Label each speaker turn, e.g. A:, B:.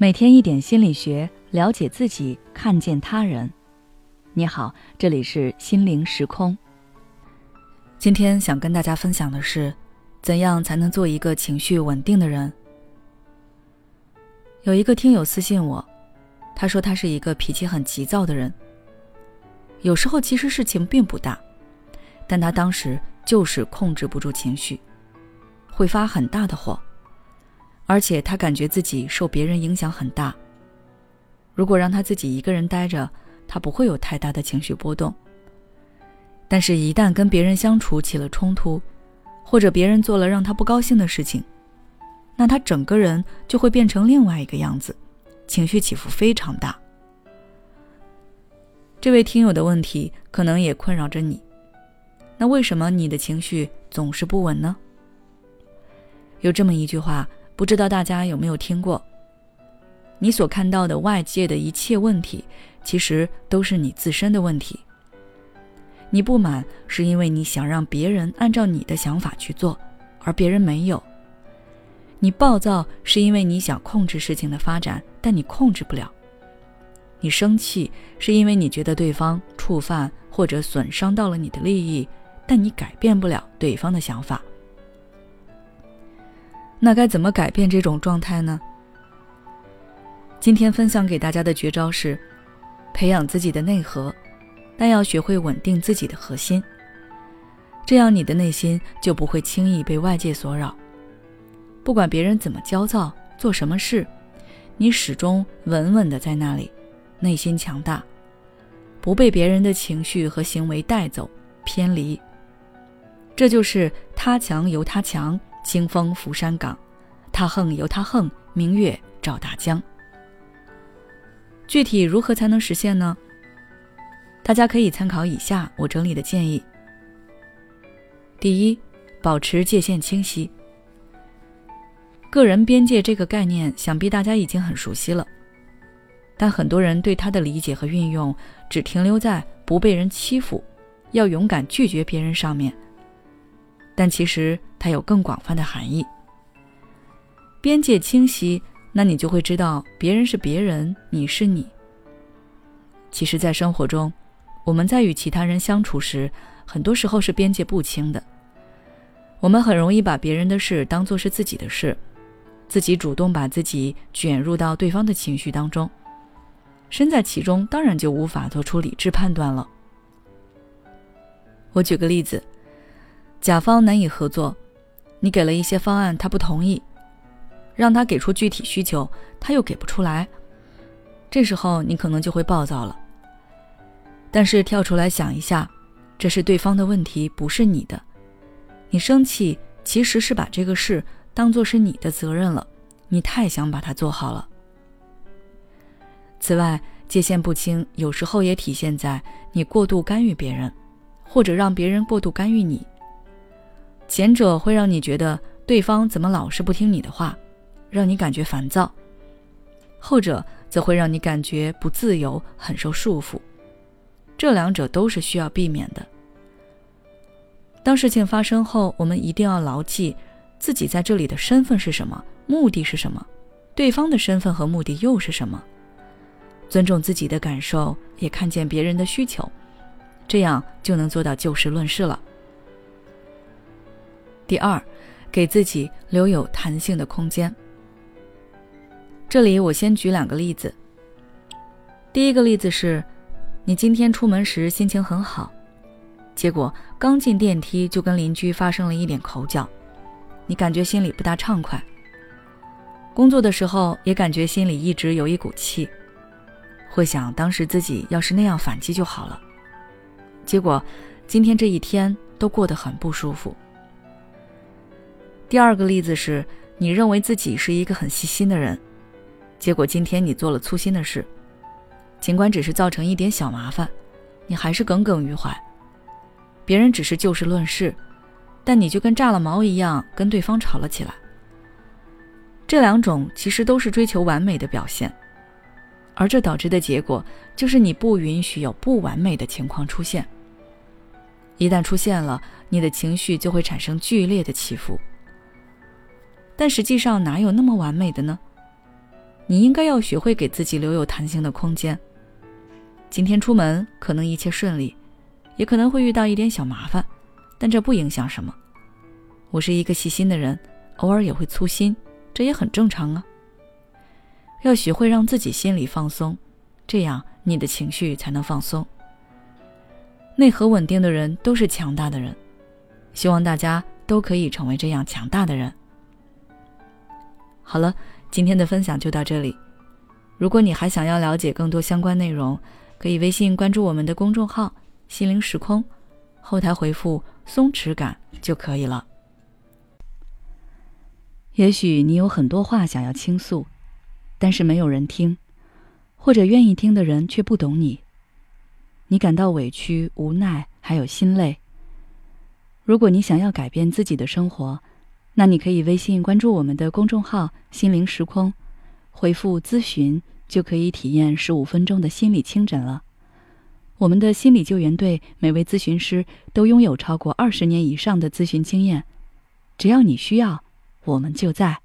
A: 每天一点心理学，了解自己，看见他人。你好，这里是心灵时空。今天想跟大家分享的是，怎样才能做一个情绪稳定的人？有一个听友私信我，他说他是一个脾气很急躁的人，有时候其实事情并不大，但他当时就是控制不住情绪，会发很大的火。而且他感觉自己受别人影响很大。如果让他自己一个人待着，他不会有太大的情绪波动。但是，一旦跟别人相处起了冲突，或者别人做了让他不高兴的事情，那他整个人就会变成另外一个样子，情绪起伏非常大。这位听友的问题可能也困扰着你。那为什么你的情绪总是不稳呢？有这么一句话。不知道大家有没有听过？你所看到的外界的一切问题，其实都是你自身的问题。你不满是因为你想让别人按照你的想法去做，而别人没有；你暴躁是因为你想控制事情的发展，但你控制不了；你生气是因为你觉得对方触犯或者损伤到了你的利益，但你改变不了对方的想法。那该怎么改变这种状态呢？今天分享给大家的绝招是，培养自己的内核，但要学会稳定自己的核心。这样你的内心就不会轻易被外界所扰。不管别人怎么焦躁，做什么事，你始终稳稳的在那里，内心强大，不被别人的情绪和行为带走偏离。这就是他强由他强。清风拂山岗，他横由他横，明月照大江。具体如何才能实现呢？大家可以参考以下我整理的建议。第一，保持界限清晰。个人边界这个概念，想必大家已经很熟悉了，但很多人对它的理解和运用，只停留在不被人欺负，要勇敢拒绝别人上面。但其实它有更广泛的含义。边界清晰，那你就会知道别人是别人，你是你。其实，在生活中，我们在与其他人相处时，很多时候是边界不清的。我们很容易把别人的事当做是自己的事，自己主动把自己卷入到对方的情绪当中，身在其中，当然就无法做出理智判断了。我举个例子。甲方难以合作，你给了一些方案，他不同意，让他给出具体需求，他又给不出来，这时候你可能就会暴躁了。但是跳出来想一下，这是对方的问题，不是你的。你生气其实是把这个事当做是你的责任了，你太想把它做好了。此外，界限不清，有时候也体现在你过度干预别人，或者让别人过度干预你。前者会让你觉得对方怎么老是不听你的话，让你感觉烦躁；后者则会让你感觉不自由，很受束缚。这两者都是需要避免的。当事情发生后，我们一定要牢记自己在这里的身份是什么，目的是什么，对方的身份和目的又是什么。尊重自己的感受，也看见别人的需求，这样就能做到就事论事了。第二，给自己留有弹性的空间。这里我先举两个例子。第一个例子是，你今天出门时心情很好，结果刚进电梯就跟邻居发生了一点口角，你感觉心里不大畅快。工作的时候也感觉心里一直有一股气，会想当时自己要是那样反击就好了。结果今天这一天都过得很不舒服。第二个例子是，你认为自己是一个很细心的人，结果今天你做了粗心的事，尽管只是造成一点小麻烦，你还是耿耿于怀。别人只是就事论事，但你就跟炸了毛一样，跟对方吵了起来。这两种其实都是追求完美的表现，而这导致的结果就是你不允许有不完美的情况出现。一旦出现了，你的情绪就会产生剧烈的起伏。但实际上哪有那么完美的呢？你应该要学会给自己留有弹性的空间。今天出门可能一切顺利，也可能会遇到一点小麻烦，但这不影响什么。我是一个细心的人，偶尔也会粗心，这也很正常啊。要学会让自己心里放松，这样你的情绪才能放松。内核稳定的人都是强大的人，希望大家都可以成为这样强大的人。好了，今天的分享就到这里。如果你还想要了解更多相关内容，可以微信关注我们的公众号“心灵时空”，后台回复“松弛感”就可以了。也许你有很多话想要倾诉。但是没有人听，或者愿意听的人却不懂你。你感到委屈、无奈，还有心累。如果你想要改变自己的生活，那你可以微信关注我们的公众号“心灵时空”，回复“咨询”就可以体验十五分钟的心理清诊了。我们的心理救援队每位咨询师都拥有超过二十年以上的咨询经验，只要你需要，我们就在。